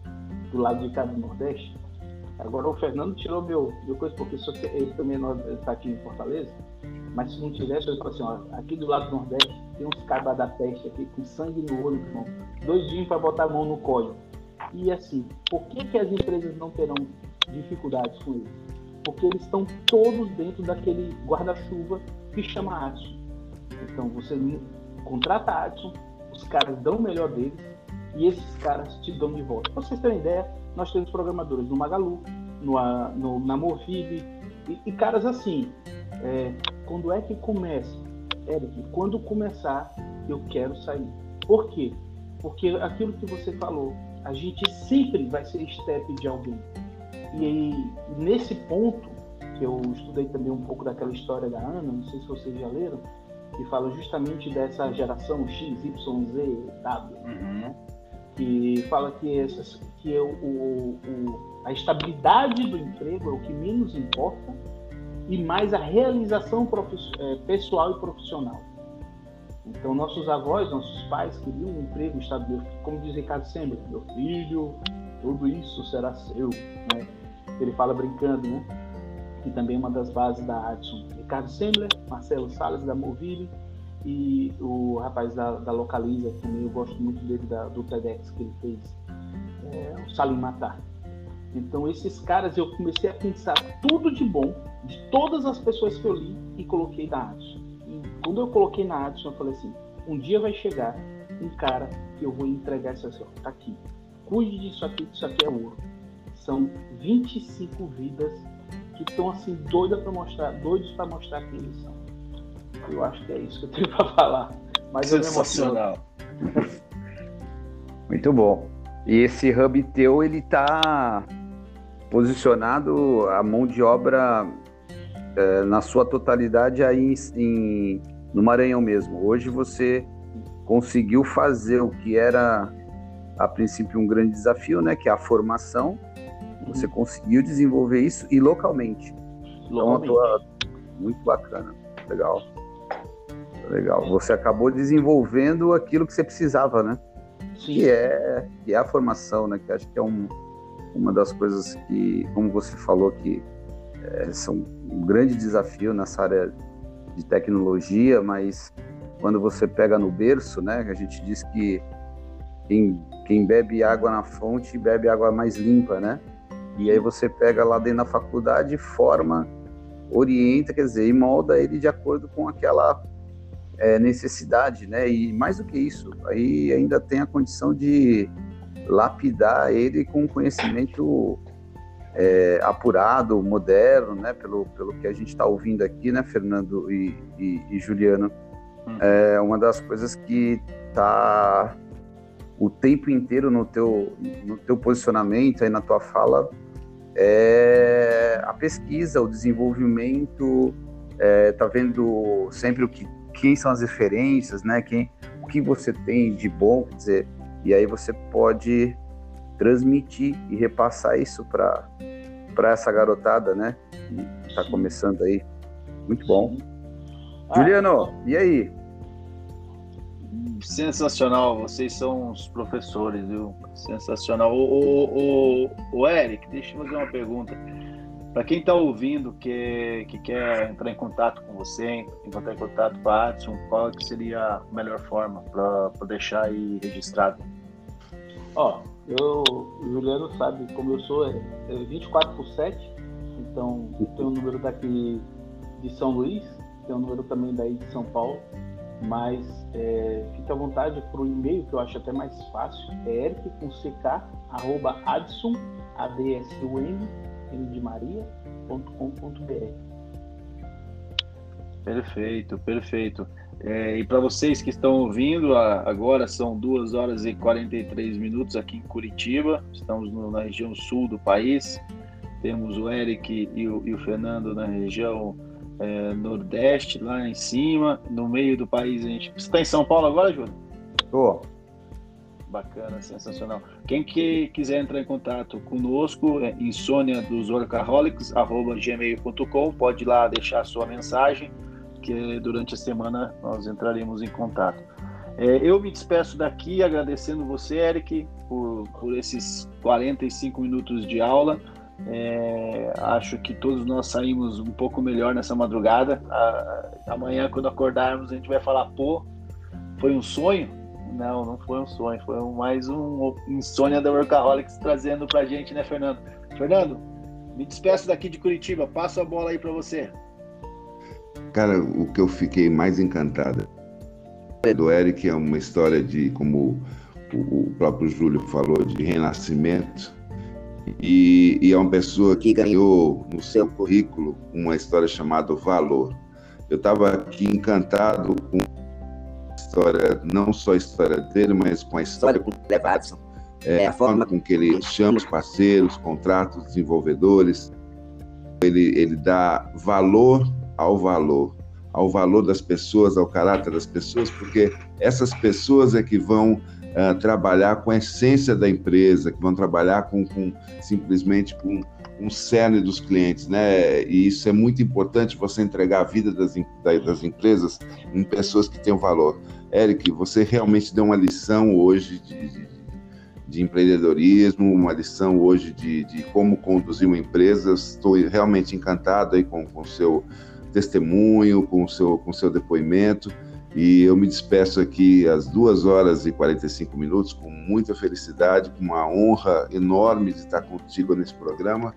do lado de cá do Nordeste, agora o Fernando tirou meu, meu coisa, porque ele também está aqui em Fortaleza, mas se não tivesse, eu falo assim, ó, aqui do lado do Nordeste tem uns cabas da peste aqui com sangue no olho, irmão, dois dias para botar a mão no código. E assim, por que, que as empresas não terão dificuldades com isso? Porque eles estão todos dentro daquele guarda-chuva que chama Adson. Então você contrata a Adson, os caras dão o melhor deles, e esses caras te dão de volta. Para vocês terem ideia, nós temos programadores no Magalu, no, no, na Movib, e, e, caras assim. É, quando é que começa? Eric, quando começar, eu quero sair. Por quê? Porque aquilo que você falou, a gente sempre vai ser step de alguém. E nesse ponto, que eu estudei também um pouco daquela história da Ana, não sei se vocês já leram, que fala justamente dessa geração X, Y, Z, W. Uhum. Né? que fala que, essas, que é o, o, o, a estabilidade do emprego é o que menos importa e mais a realização é, pessoal e profissional. Então, nossos avós, nossos pais queriam um emprego estável, como diz Ricardo sempre, meu filho, tudo isso será seu. Né? ele fala brincando, né? Que também é uma das bases da Adson. Ricardo Sembler, Marcelo Salles da Movile e o rapaz da, da Localiza, também eu gosto muito dele, da, do TEDx que ele fez, é, o Salim Matar. Então, esses caras eu comecei a pensar tudo de bom de todas as pessoas que eu li e coloquei na Adson. E quando eu coloquei na Adson, eu falei assim: um dia vai chegar um cara que eu vou entregar isso assim, ó, tá aqui. Cuide disso aqui, isso aqui é ouro. São 25 vidas que estão assim doidas para mostrar, doidos para mostrar quem eles são. Eu acho que é isso que eu tenho para falar. Mas Sensacional. Muito bom. E esse hub teu, ele tá posicionado a mão de obra é, na sua totalidade aí em, no Maranhão mesmo. Hoje você conseguiu fazer o que era a princípio um grande desafio, né, que é a formação. Você conseguiu desenvolver isso e localmente. localmente. Então, muito bacana, legal, legal. Você acabou desenvolvendo aquilo que você precisava, né? Sim. Que é, que é a formação, né? Que acho que é um, uma das coisas que, como você falou, que é, são um grande desafio nessa área de tecnologia, mas quando você pega no berço, né? A gente diz que quem, quem bebe água na fonte bebe água mais limpa, né? E aí você pega lá dentro da faculdade, forma, orienta, quer dizer, e molda ele de acordo com aquela é, necessidade, né? E mais do que isso, aí ainda tem a condição de lapidar ele com conhecimento é, apurado, moderno, né? Pelo, pelo que a gente está ouvindo aqui, né, Fernando e, e, e Juliano. Hum. É uma das coisas que está o tempo inteiro no teu, no teu posicionamento, aí na tua fala, é a pesquisa, o desenvolvimento, é, tá vendo sempre o que, quem são as referências, né? Quem, o que você tem de bom, quer dizer, e aí você pode transmitir e repassar isso para para essa garotada, né? Que está começando aí. Muito bom. Ah, Juliano, e aí? Sensacional, vocês são os professores, viu? Sensacional. O, o, o, o Eric, deixa eu fazer uma pergunta. Para quem está ouvindo que, que quer entrar em contato com você, entrar em contato com a Adson, qual que seria a melhor forma para deixar aí registrado? Ó, eu, o Juliano sabe como eu sou, é, é 24 por 7, então tem o um número daqui de São Luís, tem o um número também daí de São Paulo, mas é, fique à vontade por um e-mail que eu acho até mais fácil, é eric com ck, arroba adson, A-D-S-U-M, M de Maria, ponto com, ponto br. Perfeito, perfeito. É, e para vocês que estão ouvindo, agora são 2 horas e 43 minutos aqui em Curitiba, estamos no, na região sul do país. Temos o Eric e o, e o Fernando na região é, nordeste, lá em cima, no meio do país. A gente... Você está em São Paulo agora, Júlio? Estou. Bacana, sensacional. Quem que quiser entrar em contato conosco, é insônia dos gmail.com, pode ir lá deixar a sua mensagem, que durante a semana nós entraremos em contato. É, eu me despeço daqui agradecendo você, Eric, por, por esses 45 minutos de aula. É, acho que todos nós saímos um pouco melhor nessa madrugada. A, amanhã, quando acordarmos, a gente vai falar: pô, foi um sonho? Não, não foi um sonho, foi mais um insônia da Workaholics trazendo pra gente, né, Fernando? Fernando, me despeço daqui de Curitiba, passo a bola aí para você. Cara, o que eu fiquei mais encantado do Eric é uma história de, como o próprio Júlio falou, de renascimento e, e é uma pessoa que ganhou no seu currículo uma história chamada Valor. Eu estava aqui encantado com a história, não só a história dele, mas com a história com o é, a forma com que ele chama os parceiros, contrata os desenvolvedores. Ele, ele dá valor ao valor, ao valor das pessoas, ao caráter das pessoas, porque essas pessoas é que vão uh, trabalhar com a essência da empresa, que vão trabalhar com, com simplesmente com um cerne dos clientes, né? E isso é muito importante você entregar a vida das, das empresas em pessoas que têm valor. Eric, você realmente deu uma lição hoje de, de, de empreendedorismo, uma lição hoje de, de como conduzir uma empresa. Estou realmente encantado aí com o seu testemunho, com o seu, com o seu depoimento. E eu me despeço aqui às 2 horas e 45 minutos com muita felicidade, com uma honra enorme de estar contigo nesse programa.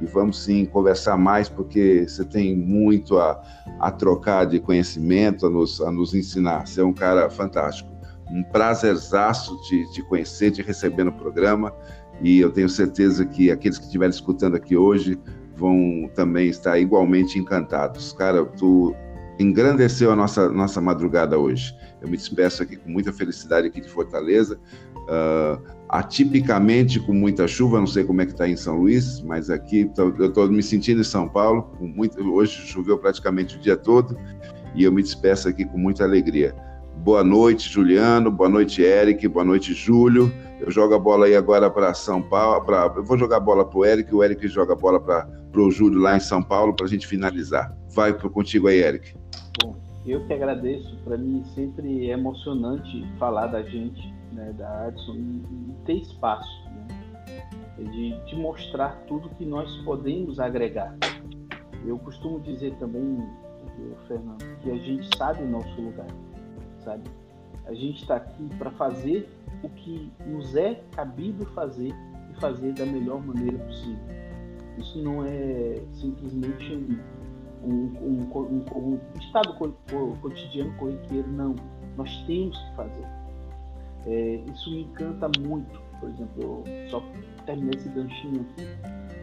E vamos sim conversar mais, porque você tem muito a, a trocar de conhecimento, a nos, a nos ensinar. Você é um cara fantástico. Um prazerzaço de te conhecer, de receber no programa. E eu tenho certeza que aqueles que estiverem escutando aqui hoje vão também estar igualmente encantados. Cara, tu engrandeceu a nossa, nossa madrugada hoje. Eu me despeço aqui com muita felicidade aqui de Fortaleza, uh, atipicamente com muita chuva, não sei como é que está em São Luís, mas aqui eu estou me sentindo em São Paulo, muito, hoje choveu praticamente o dia todo, e eu me despeço aqui com muita alegria. Boa noite, Juliano, boa noite, Eric, boa noite, Júlio. Eu jogo a bola aí agora para São Paulo, pra, eu vou jogar a bola para o Eric, o Eric joga a bola para o Júlio lá em São Paulo, para a gente finalizar. Vai contigo aí, Eric. Bom, eu que agradeço. Para mim sempre é emocionante falar da gente, né, da Adson, e, e ter espaço, né, de, de mostrar tudo que nós podemos agregar. Eu costumo dizer também, Fernando, que a gente sabe o nosso lugar, sabe? A gente está aqui para fazer o que nos é cabido fazer e fazer da melhor maneira possível. Isso não é simplesmente um um, um, um, estado cotidiano corriqueiro, não. Nós temos que fazer. É, isso me encanta muito. Por exemplo, só terminei esse ganchinho aqui.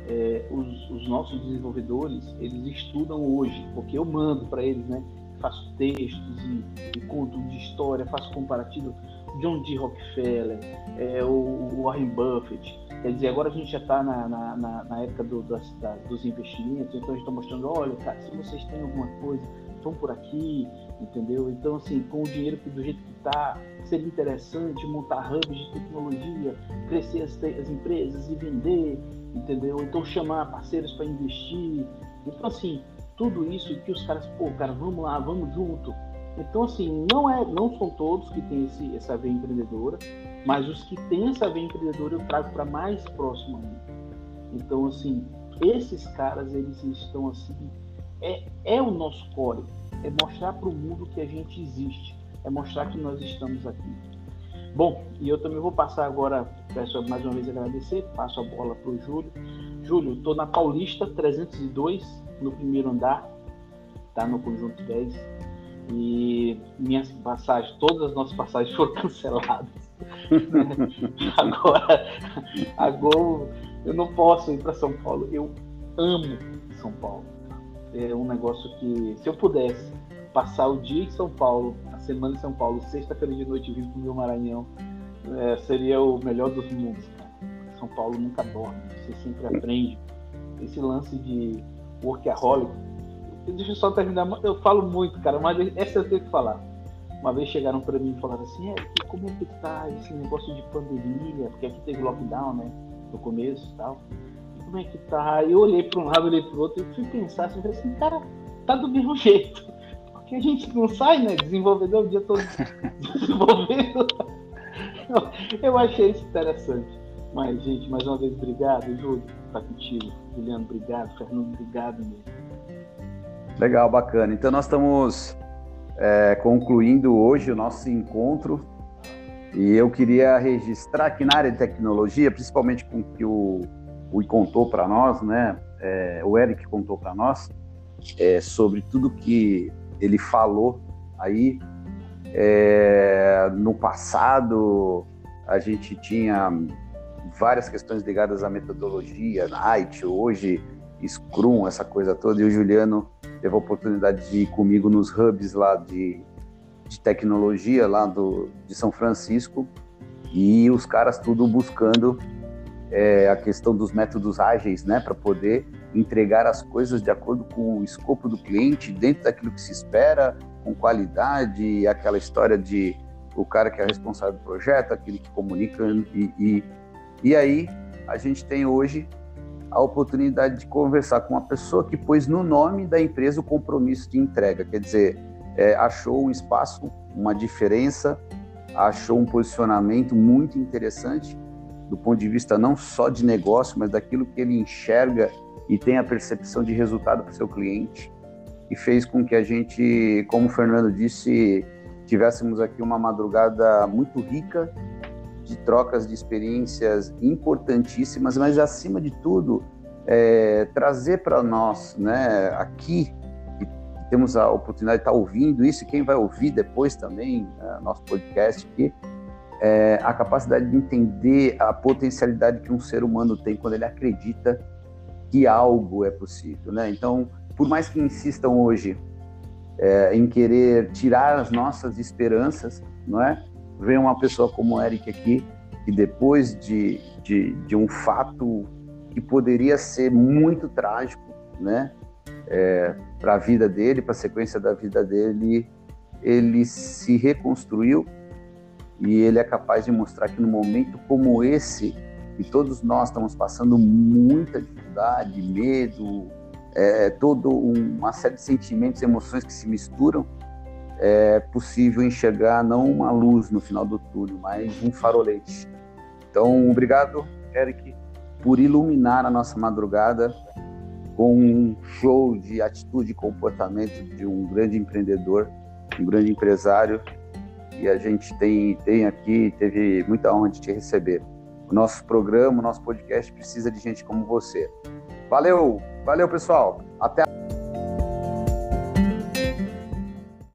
É, os, os, nossos desenvolvedores, eles estudam hoje, porque eu mando para eles, né? Faço textos e, e conto de história, faço comparativo. John D. Rockefeller, é, o Warren Buffett, Quer dizer, agora a gente já está na, na, na, época do, das, da, dos investimentos, então a gente está mostrando, olha, cara, se vocês têm alguma coisa, vão por aqui, entendeu? Então, assim, com o dinheiro do jeito que está, seria interessante montar hubs de tecnologia, crescer as, as empresas e vender, entendeu? Então, chamar parceiros para investir. Então, assim, tudo isso que os caras, pô, cara, vamos lá, vamos junto. Então, assim, não, é, não são todos que têm esse, essa veia empreendedora, mas os que têm essa veia empreendedora eu trago para mais próximo ainda. Então, assim, esses caras, eles estão assim, é, é o nosso core, é mostrar para o mundo que a gente existe, é mostrar que nós estamos aqui. Bom, e eu também vou passar agora, peço mais uma vez agradecer, passo a bola para o Júlio. Júlio, estou na Paulista 302, no primeiro andar, tá no conjunto 10, e minhas passagens, todas as nossas passagens foram canceladas. agora, agora eu não posso ir para São Paulo. Eu amo São Paulo. É um negócio que, se eu pudesse passar o dia em São Paulo, a semana em São Paulo, sexta-feira de noite vir para o meu Maranhão, é, seria o melhor dos mundos. Cara. São Paulo nunca dorme, você sempre aprende. Esse lance de workaholic. Deixa eu só terminar. Eu falo muito, cara, mas essa eu tenho que falar uma vez chegaram para mim e falaram assim, é, como é que tá esse negócio de pandemia? Porque aqui teve lockdown, né? No começo e tal. Como é que tá? Eu olhei para um lado, olhei para o outro e fui pensar assim, assim, cara, tá do mesmo jeito. Porque a gente não sai, né? Desenvolvedor o dia todo desenvolvendo. Eu achei isso interessante. Mas, gente, mais uma vez, obrigado. Júlio, tá contigo. Juliano, obrigado. Fernando, obrigado mesmo. Legal, bacana. Então nós estamos é, concluindo hoje o nosso encontro. E eu queria registrar que na área de tecnologia, principalmente com o que o, o contou para nós, né? É, o Eric contou para nós, é, sobre tudo que ele falou aí. É, no passado, a gente tinha várias questões ligadas à metodologia, Night, hoje Scrum, essa coisa toda, e o Juliano teve a oportunidade de ir comigo nos hubs lá de, de tecnologia lá do, de São Francisco e os caras tudo buscando é, a questão dos métodos ágeis, né, para poder entregar as coisas de acordo com o escopo do cliente, dentro daquilo que se espera, com qualidade, aquela história de o cara que é responsável do projeto, aquele que comunica e, e, e aí a gente tem hoje a oportunidade de conversar com uma pessoa que pôs no nome da empresa o compromisso de entrega, quer dizer, é, achou um espaço, uma diferença, achou um posicionamento muito interessante do ponto de vista não só de negócio, mas daquilo que ele enxerga e tem a percepção de resultado para o seu cliente. E fez com que a gente, como o Fernando disse, tivéssemos aqui uma madrugada muito rica de trocas de experiências importantíssimas, mas acima de tudo, é, trazer para nós, né, aqui, que temos a oportunidade de estar tá ouvindo isso, e quem vai ouvir depois também, né, nosso podcast aqui, é, a capacidade de entender a potencialidade que um ser humano tem quando ele acredita que algo é possível, né? Então, por mais que insistam hoje é, em querer tirar as nossas esperanças, não é? Vem uma pessoa como o Eric aqui, que depois de, de, de um fato que poderia ser muito trágico, né? É, para a vida dele, para a sequência da vida dele, ele se reconstruiu e ele é capaz de mostrar que no momento como esse, que todos nós estamos passando muita dificuldade, medo, é, todo um, uma série de sentimentos, emoções que se misturam, é possível enxergar não uma luz no final do túnel, mas um farolete. Então, obrigado, Eric, por iluminar a nossa madrugada com um show de atitude e comportamento de um grande empreendedor, um grande empresário. E a gente tem, tem aqui, teve muita honra de te receber. O nosso programa, o nosso podcast precisa de gente como você. Valeu, valeu pessoal.